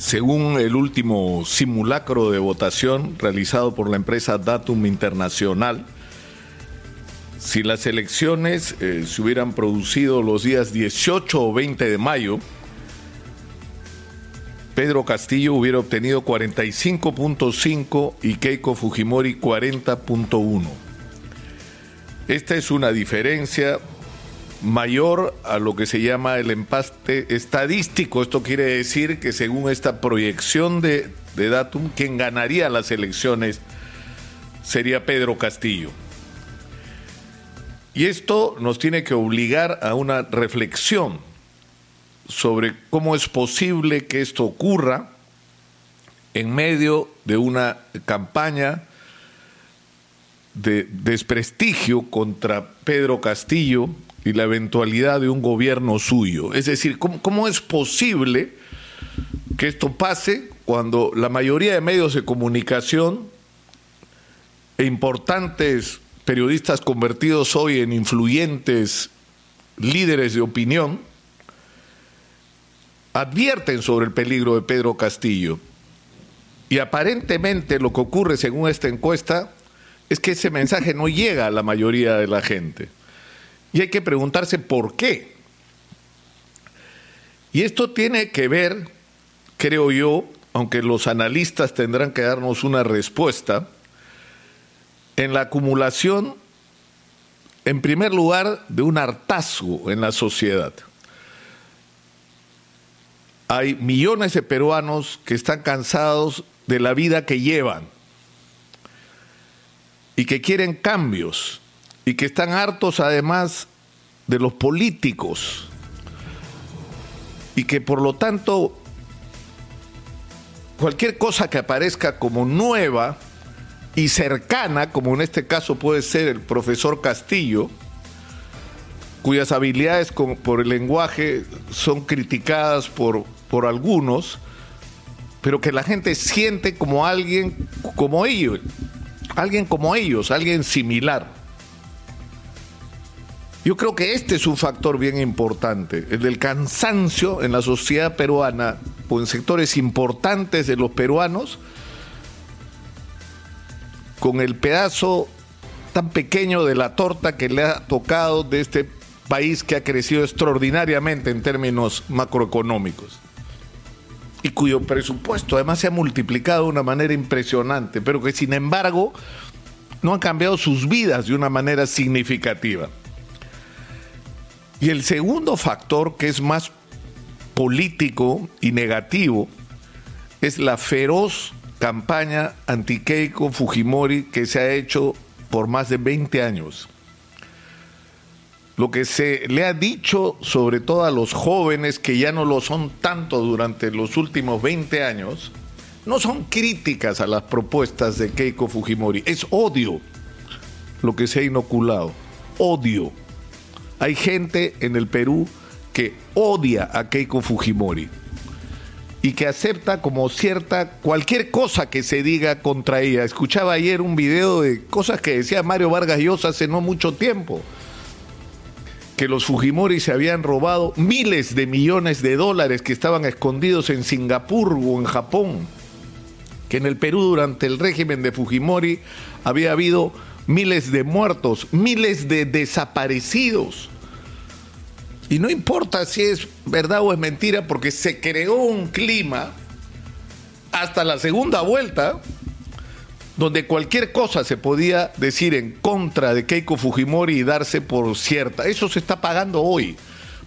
Según el último simulacro de votación realizado por la empresa Datum Internacional, si las elecciones eh, se hubieran producido los días 18 o 20 de mayo, Pedro Castillo hubiera obtenido 45.5 y Keiko Fujimori 40.1. Esta es una diferencia mayor a lo que se llama el empaste estadístico. Esto quiere decir que según esta proyección de, de datum, quien ganaría las elecciones sería Pedro Castillo. Y esto nos tiene que obligar a una reflexión sobre cómo es posible que esto ocurra en medio de una campaña de desprestigio contra Pedro Castillo y la eventualidad de un gobierno suyo. Es decir, ¿cómo, cómo es posible que esto pase cuando la mayoría de medios de comunicación e importantes periodistas convertidos hoy en influyentes líderes de opinión advierten sobre el peligro de Pedro Castillo. Y aparentemente lo que ocurre según esta encuesta es que ese mensaje no llega a la mayoría de la gente. Y hay que preguntarse por qué. Y esto tiene que ver, creo yo, aunque los analistas tendrán que darnos una respuesta, en la acumulación, en primer lugar, de un hartazgo en la sociedad. Hay millones de peruanos que están cansados de la vida que llevan y que quieren cambios y que están hartos además de los políticos y que por lo tanto cualquier cosa que aparezca como nueva y cercana, como en este caso puede ser el profesor Castillo, cuyas habilidades por el lenguaje son criticadas por, por algunos, pero que la gente siente como alguien como ellos, alguien como ellos, alguien similar. Yo creo que este es un factor bien importante, el del cansancio en la sociedad peruana o en sectores importantes de los peruanos, con el pedazo tan pequeño de la torta que le ha tocado de este país que ha crecido extraordinariamente en términos macroeconómicos y cuyo presupuesto además se ha multiplicado de una manera impresionante, pero que sin embargo no han cambiado sus vidas de una manera significativa. Y el segundo factor, que es más político y negativo, es la feroz campaña anti-Keiko Fujimori que se ha hecho por más de 20 años. Lo que se le ha dicho, sobre todo a los jóvenes que ya no lo son tanto durante los últimos 20 años, no son críticas a las propuestas de Keiko Fujimori, es odio lo que se ha inoculado, odio. Hay gente en el Perú que odia a Keiko Fujimori y que acepta como cierta cualquier cosa que se diga contra ella. Escuchaba ayer un video de cosas que decía Mario Vargas Llosa hace no mucho tiempo, que los Fujimori se habían robado miles de millones de dólares que estaban escondidos en Singapur o en Japón, que en el Perú durante el régimen de Fujimori había habido miles de muertos, miles de desaparecidos. Y no importa si es verdad o es mentira, porque se creó un clima hasta la segunda vuelta donde cualquier cosa se podía decir en contra de Keiko Fujimori y darse por cierta. Eso se está pagando hoy,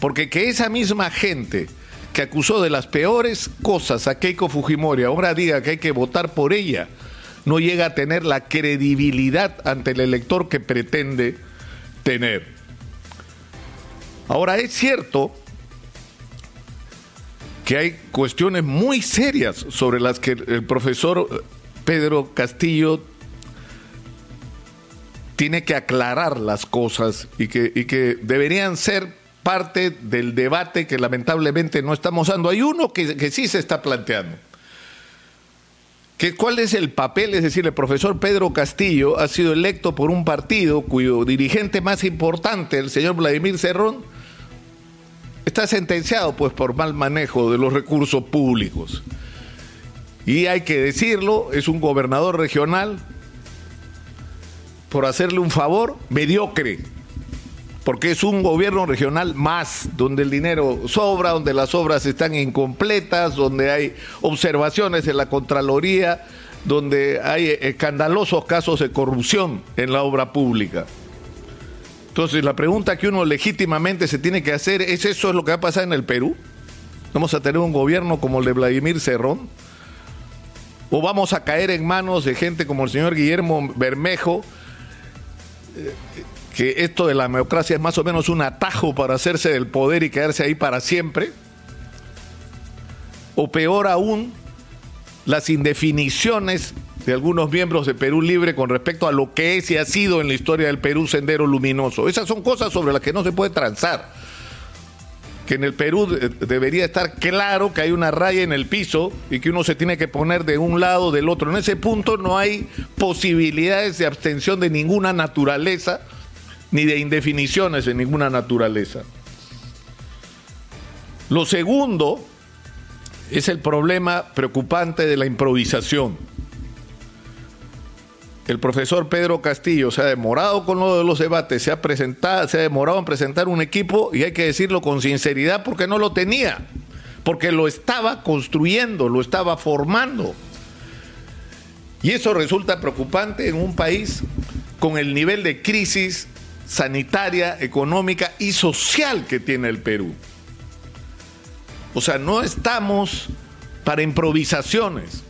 porque que esa misma gente que acusó de las peores cosas a Keiko Fujimori ahora diga que hay que votar por ella, no llega a tener la credibilidad ante el elector que pretende tener. Ahora es cierto que hay cuestiones muy serias sobre las que el profesor Pedro Castillo tiene que aclarar las cosas y que, deberían ser parte del debate que lamentablemente no estamos dando. Hay uno que sí se está planteando ¿Cuál es el papel? Es decir, el profesor Pedro Castillo ha sido electo por un partido cuyo dirigente más importante, el señor Vladimir Cerrón, está sentenciado pues por mal manejo de los recursos públicos. y hay que decirlo, es un gobernador regional, por hacerle un favor, mediocre, porque es un gobierno regional más, donde el dinero sobra, donde las obras están incompletas, donde hay observaciones en la Contraloría, donde hay escandalosos casos de corrupción en la obra pública. Entonces, la pregunta que uno legítimamente se tiene que hacer es: ¿eso es lo que va a pasar en el Perú? ¿Vamos a tener un gobierno como el de Vladimir Cerrón? ¿O vamos a caer en manos de gente como el señor Guillermo Bermejo? Eh, que esto de la democracia es más o menos un atajo para hacerse del poder y quedarse ahí para siempre. O peor aún, las indefiniciones de algunos miembros de Perú Libre con respecto a lo que es y ha sido en la historia del Perú Sendero Luminoso. Esas son cosas sobre las que no se puede transar. Que en el Perú debería estar claro que hay una raya en el piso y que uno se tiene que poner de un lado o del otro. En ese punto no hay posibilidades de abstención de ninguna naturaleza ni de indefiniciones de ninguna naturaleza. Lo segundo es el problema preocupante de la improvisación el profesor Pedro Castillo se ha demorado con lo de los debates, se ha, presentado, se ha demorado en presentar un equipo y hay que decirlo con sinceridad porque no lo tenía, porque lo estaba construyendo, lo estaba formando. Y eso resulta preocupante en un país con el nivel de crisis sanitaria, económica y social que tiene el Perú. O sea, no estamos para improvisaciones.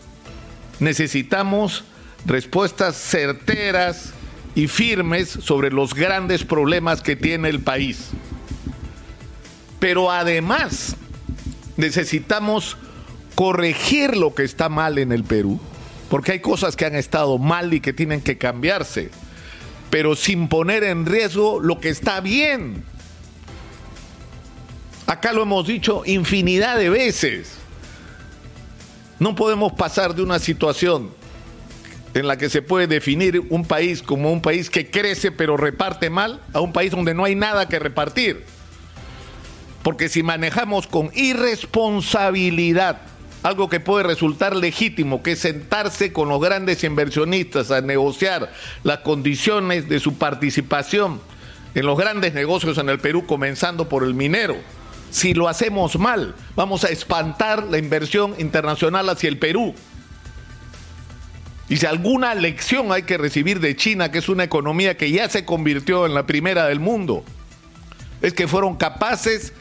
Necesitamos respuestas certeras y firmes sobre los grandes problemas que tiene el país. Pero además necesitamos corregir lo que está mal en el Perú, porque hay cosas que han estado mal y que tienen que cambiarse, pero sin poner en riesgo lo que está bien. Acá lo hemos dicho infinidad de veces. No podemos pasar de una situación en la que se puede definir un país como un país que crece pero reparte mal a un país donde no hay nada que repartir. Porque si manejamos con irresponsabilidad algo que puede resultar legítimo, que es sentarse con los grandes inversionistas a negociar las condiciones de su participación en los grandes negocios en el Perú, comenzando por el minero. Si lo hacemos mal, vamos a espantar la inversión internacional hacia el Perú. Y si alguna lección hay que recibir de China, que es una economía que ya se convirtió en la primera del mundo, es que fueron capaces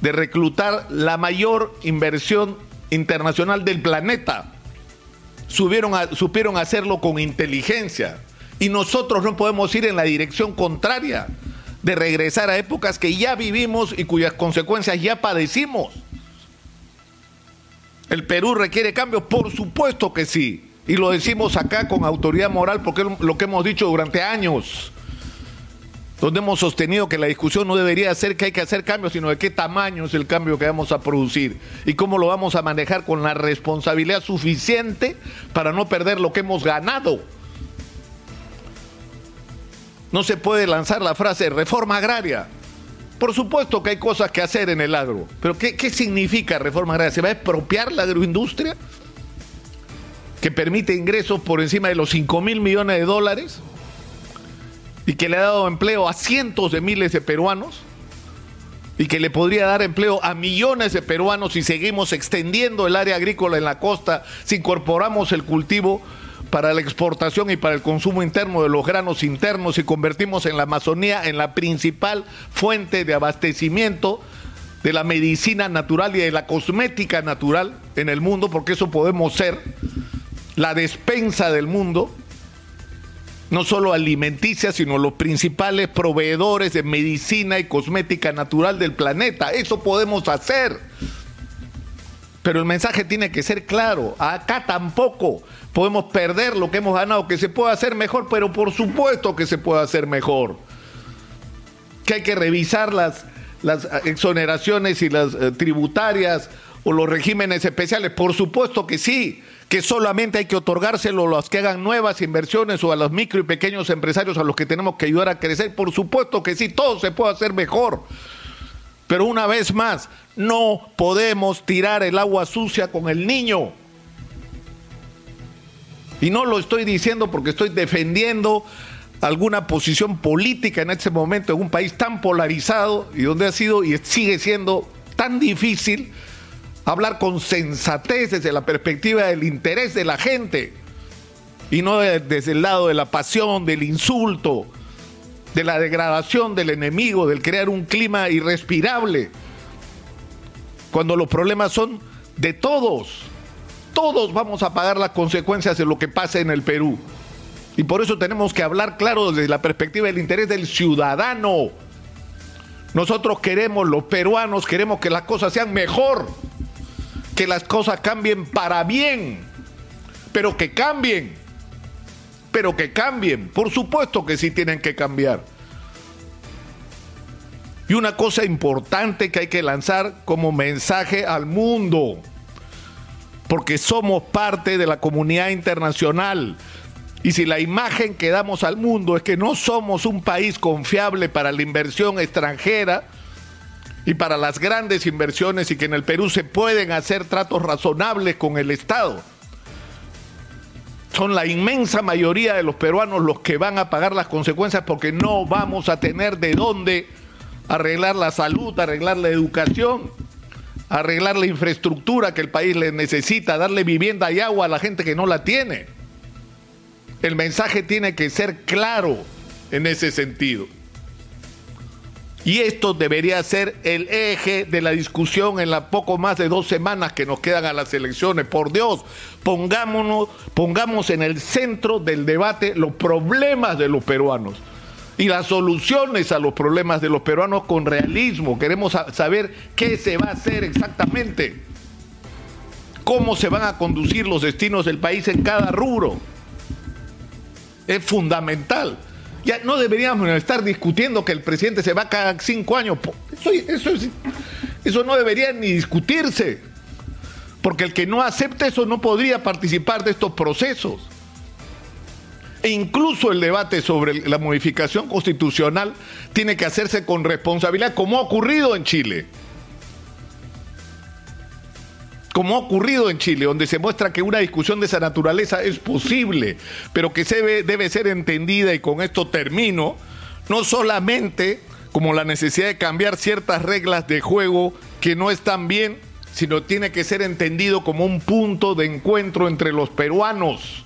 de reclutar la mayor inversión internacional del planeta. supieron hacerlo con inteligencia. Y nosotros no podemos ir en la dirección contraria de regresar a épocas que ya vivimos y cuyas consecuencias ya padecimos. ¿El Perú requiere cambios? Por supuesto que sí. Y lo decimos acá con autoridad moral porque es lo que hemos dicho durante años, donde hemos sostenido que la discusión no debería ser que hay que hacer cambios, sino de qué tamaño es el cambio que vamos a producir y cómo lo vamos a manejar con la responsabilidad suficiente para no perder lo que hemos ganado. No se puede lanzar la frase reforma agraria. Por supuesto que hay cosas que hacer en el agro, pero ¿qué, qué significa reforma agraria? ¿Se va a expropiar la agroindustria? que permite ingresos por encima de los 5 mil millones de dólares y que le ha dado empleo a cientos de miles de peruanos y que le podría dar empleo a millones de peruanos si seguimos extendiendo el área agrícola en la costa, si incorporamos el cultivo para la exportación y para el consumo interno de los granos internos y convertimos en la Amazonía en la principal fuente de abastecimiento de la medicina natural y de la cosmética natural en el mundo, porque eso podemos ser la despensa del mundo, no solo alimenticia, sino los principales proveedores de medicina y cosmética natural del planeta. Eso podemos hacer. Pero el mensaje tiene que ser claro. Acá tampoco podemos perder lo que hemos ganado, que se puede hacer mejor, pero por supuesto que se puede hacer mejor. Que hay que revisar las, las exoneraciones y las eh, tributarias o los regímenes especiales. Por supuesto que sí que solamente hay que otorgárselo a los que hagan nuevas inversiones o a los micro y pequeños empresarios a los que tenemos que ayudar a crecer. Por supuesto que sí, todo se puede hacer mejor. Pero una vez más, no podemos tirar el agua sucia con el niño. Y no lo estoy diciendo porque estoy defendiendo alguna posición política en este momento en un país tan polarizado y donde ha sido y sigue siendo tan difícil hablar con sensatez desde la perspectiva del interés de la gente y no desde el lado de la pasión, del insulto, de la degradación del enemigo, del crear un clima irrespirable, cuando los problemas son de todos. Todos vamos a pagar las consecuencias de lo que pasa en el Perú. Y por eso tenemos que hablar claro desde la perspectiva del interés del ciudadano. Nosotros queremos, los peruanos, queremos que las cosas sean mejor, que las cosas cambien para bien, pero que cambien pero que cambien. Por supuesto que sí tienen que cambiar. Y una cosa importante que hay que lanzar como mensaje al mundo, porque somos parte de la comunidad internacional. Y si la imagen que damos al mundo es que no somos un país confiable para la inversión extranjera y para las grandes inversiones y que en el Perú se pueden hacer tratos razonables con el Estado, son la inmensa mayoría de los peruanos los que van a pagar las consecuencias porque no vamos a tener de dónde arreglar la salud, arreglar la educación, arreglar la infraestructura que el país le necesita, darle vivienda y agua a la gente que no la tiene. El mensaje tiene que ser claro en ese sentido. Y esto debería ser el eje de la discusión en las poco más de dos semanas que nos quedan a las elecciones. Por Dios, pongámonos, pongamos en el centro del debate los problemas de los peruanos y las soluciones a los problemas de los peruanos con realismo. Queremos saber qué se va a hacer exactamente, cómo se van a conducir los destinos del país en cada rubro. Es fundamental. Ya no deberíamos estar discutiendo que el presidente se va cada cinco años. Eso, eso, no debería ni discutirse. Porque el que no acepte eso no podría participar de estos procesos. E incluso el debate sobre la modificación constitucional tiene que hacerse con responsabilidad, como ha ocurrido en Chile como ha ocurrido en Chile, donde se muestra que una discusión de esa naturaleza es posible, pero que se debe ser entendida, y con esto termino, no solamente como la necesidad de cambiar ciertas reglas de juego que no están bien, sino tiene que ser entendido como un punto de encuentro entre los peruanos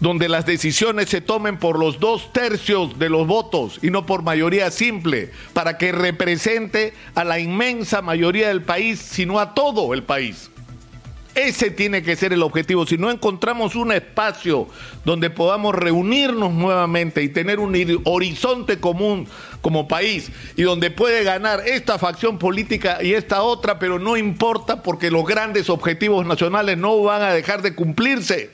donde las decisiones se tomen por los dos tercios de los votos y no por mayoría simple, para que represente a la inmensa mayoría del país, sino a todo el país. Ese tiene que ser el objetivo. Si no encontramos un espacio donde podamos reunirnos nuevamente y tener un horizonte común como país y donde puede ganar esta facción política y esta otra, pero no importa porque los grandes objetivos nacionales no van a dejar de cumplirse.